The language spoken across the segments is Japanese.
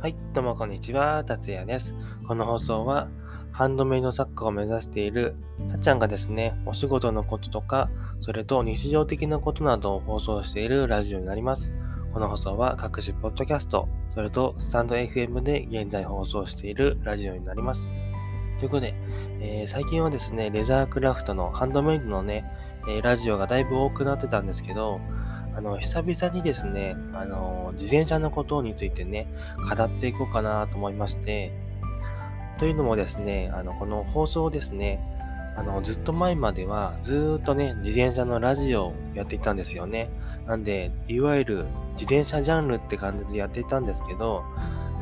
はい、どうもこんにちは、達也です。この放送は、ハンドメイド作家を目指しているたっちゃんがですね、お仕事のこととか、それと日常的なことなどを放送しているラジオになります。この放送は各種ポッドキャスト、それとスタンド FM で現在放送しているラジオになります。ということで、えー、最近はですね、レザークラフトのハンドメイドのね、え、ラジオがだいぶ多くなってたんですけど、あの、久々にですね、あの、自転車のことについてね、語っていこうかなと思いまして、というのもですね、あの、この放送ですね、あの、ずっと前までは、ずっとね、自転車のラジオをやっていたんですよね。なんで、いわゆる自転車ジャンルって感じでやっていたんですけど、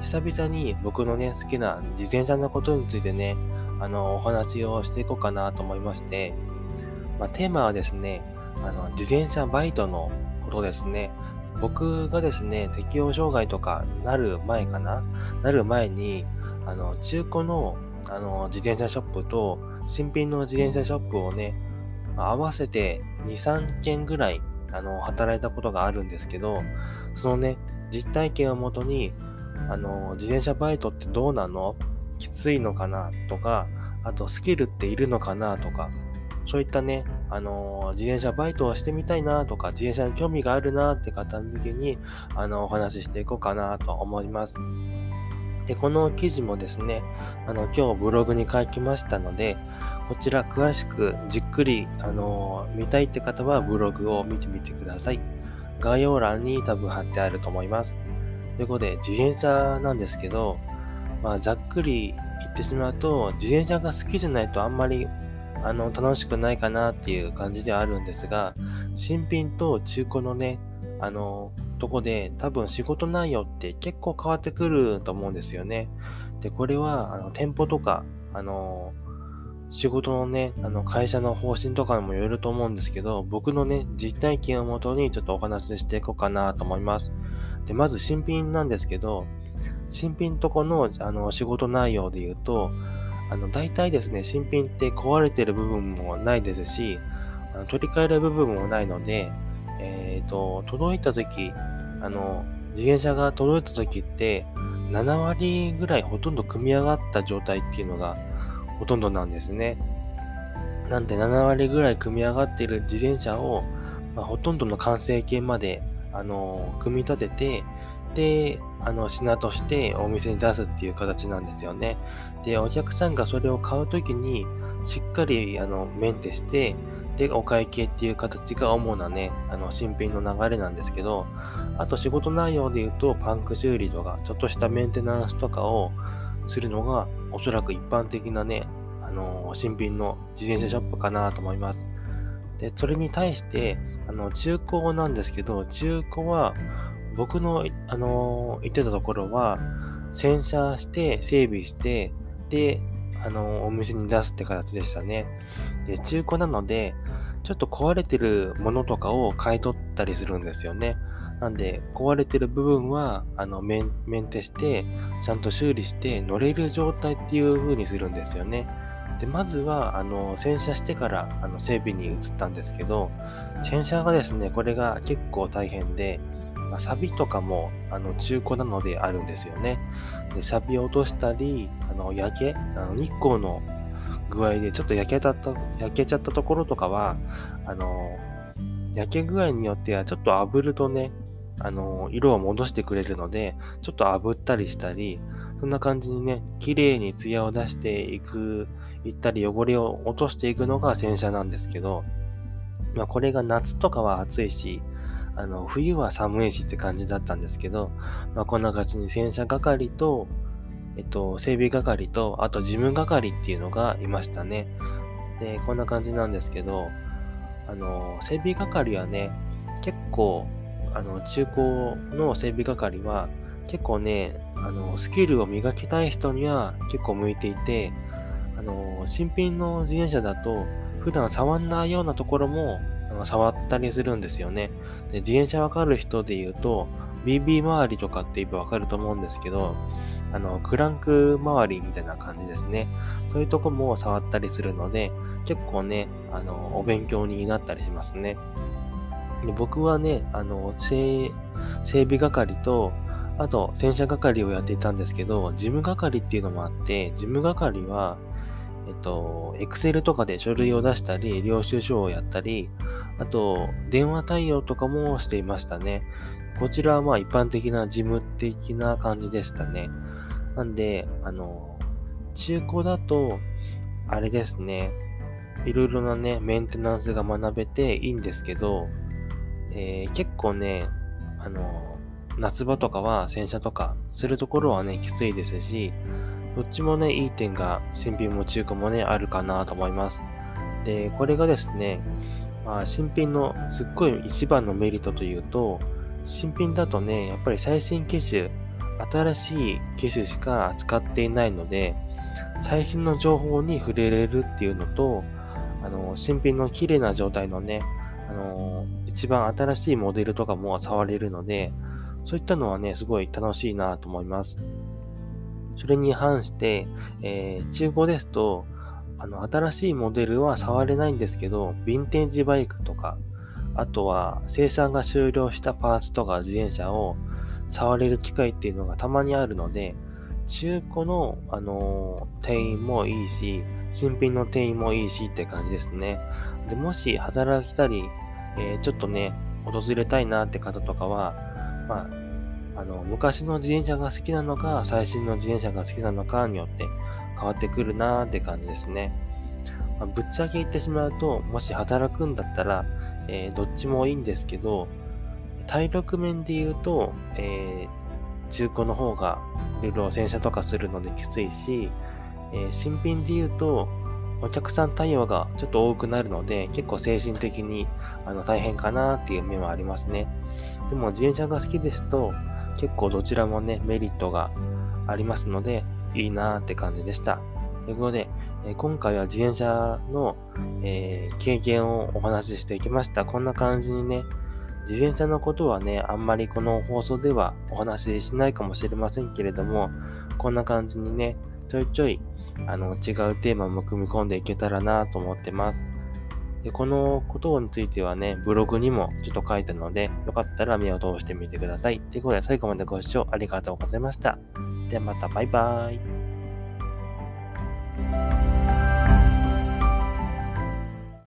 久々に僕のね、好きな自転車のことについてね、あの、お話をしていこうかなと思いまして、まあ、テーマはですね、あの、自転車バイトのことですね。僕がですね、適応障害とかなる前かな？なる前に、あの、中古の、あの、自転車ショップと、新品の自転車ショップをね、合わせて2、3件ぐらい、あの、働いたことがあるんですけど、そのね、実体験をもとに、あの、自転車バイトってどうなの？きついのかな？とか、あとスキルっているのかな？とか、そういったね、あの、自転車バイトをしてみたいなとか、自転車に興味があるなって方向けに、あの、お話ししていこうかなと思います。で、この記事もですね、あの、今日ブログに書きましたので、こちら詳しくじっくり、あの、見たいって方はブログを見てみてください。概要欄に多分貼ってあると思います。ということで、自転車なんですけど、まあ、ざっくり言ってしまうと、自転車が好きじゃないとあんまりあの、楽しくないかなっていう感じではあるんですが、新品と中古のね、あの、とこで多分仕事内容って結構変わってくると思うんですよね。で、これは、あの、店舗とか、あの、仕事のね、あの、会社の方針とかにもよると思うんですけど、僕のね、実体験をもとにちょっとお話ししていこうかなと思います。で、まず新品なんですけど、新品とこの、あの、仕事内容で言うと、あの、大体ですね、新品って壊れてる部分もないですし、あの取り替える部分もないので、えっ、ー、と、届いた時、あの、自転車が届いた時って、7割ぐらいほとんど組み上がった状態っていうのがほとんどなんですね。なんで7割ぐらい組み上がっている自転車を、まあ、ほとんどの完成形まで、あの、組み立てて、で、あの、品としてお店に出すっていう形なんですよね。で、お客さんがそれを買うときに、しっかり、あの、メンテして、で、お会計っていう形が主なね、あの、新品の流れなんですけど、あと仕事内容で言うと、パンク修理とか、ちょっとしたメンテナンスとかをするのが、おそらく一般的なね、あの、新品の自転車ショップかなと思います。で、それに対して、あの、中古なんですけど、中古は、僕の、あの、言ってたところは、洗車して、整備して、で、あの、お店に出すって形でしたね。で、中古なので、ちょっと壊れてるものとかを買い取ったりするんですよね。なんで、壊れてる部分は、あの、メンメンテして、ちゃんと修理して乗れる状態っていう風にするんですよね。で、まずは、あの、洗車してから、あの、整備に移ったんですけど、洗車がですね、これが結構大変で、まあ、サビとかもあの中古なのであるんですよね。でサビを落としたり、あの焼け、あの日光の具合でちょっと焼けたと焼けちゃったところとかは、あの焼け具合によってはちょっと炙るとね、あの色を戻してくれるので、ちょっと炙ったりしたり、そんな感じにね、綺麗に艶を出していく、いったり汚れを落としていくのが洗車なんですけど、まあこれが夏とかは暑いし、あの、冬は寒いしって感じだったんですけど、まあ、こんな感じに洗車係と、えっと、整備係と、あと事務係っていうのがいましたね。で、こんな感じなんですけど、あの、整備係はね、結構、あの、中古の整備係は、結構ね、あの、スキルを磨きたい人には結構向いていて、あの、新品の自転車だと、普段触んないようなところも触ったりするんですよね。で自転車わかる人で言うと、BB 周りとかって言えばわかると思うんですけど、あの、クランク周りみたいな感じですね。そういうとこも触ったりするので、結構ね、あの、お勉強になったりしますね。で僕はね、あの、整備係と、あと、洗車係をやっていたんですけど、事務係っていうのもあって、事務係は、えっと、Excel とかで書類を出したり、領収書をやったり、あと、電話対応とかもしていましたね。こちらはまあ一般的な事務的な感じでしたね。なんで、あの、中古だと、あれですね、いろいろなね、メンテナンスが学べていいんですけど、えー、結構ね、あの、夏場とかは洗車とかするところはね、きついですし、どっちもね、いい点が新品も中古もね、あるかなと思います。で、これがですね、まあ、新品のすっごい一番のメリットというと、新品だとね、やっぱり最新機種、新しい機種しか扱っていないので、最新の情報に触れれるっていうのと、あの、新品の綺麗な状態のね、あの、一番新しいモデルとかも触れるので、そういったのはね、すごい楽しいなと思います。それに反して、えー、中古ですと、あの、新しいモデルは触れないんですけど、ヴィンテージバイクとか、あとは生産が終了したパーツとか自転車を触れる機会っていうのがたまにあるので、中古の、あのー、店員もいいし、新品の店員もいいしって感じですね。で、もし働きたり、えー、ちょっとね、訪れたいなって方とかは、まあ、あの、昔の自転車が好きなのか、最新の自転車が好きなのかによって変わってくるなーって感じですね。まあ、ぶっちゃけ言ってしまうと、もし働くんだったら、えー、どっちもいいんですけど、体力面で言うと、えー、中古の方がいろいろ洗車とかするのできついし、えー、新品で言うと、お客さん対応がちょっと多くなるので、結構精神的にあの大変かなっていう面はありますね。でも自転車が好きですと、結構どちらもね、メリットがありますので、いいなーって感じでした。ということで、え今回は自転車の、えー、経験をお話ししていきました。こんな感じにね、自転車のことはね、あんまりこの放送ではお話ししないかもしれませんけれども、こんな感じにね、ちょいちょいあの違うテーマも組み込んでいけたらなと思ってます。でこのことについてはね、ブログにもちょっと書いたので、よかったら目を通してみてください。ということで最後までご視聴ありがとうございました。ではまたバイバーイ。